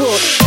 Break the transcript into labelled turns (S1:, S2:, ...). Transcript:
S1: Court.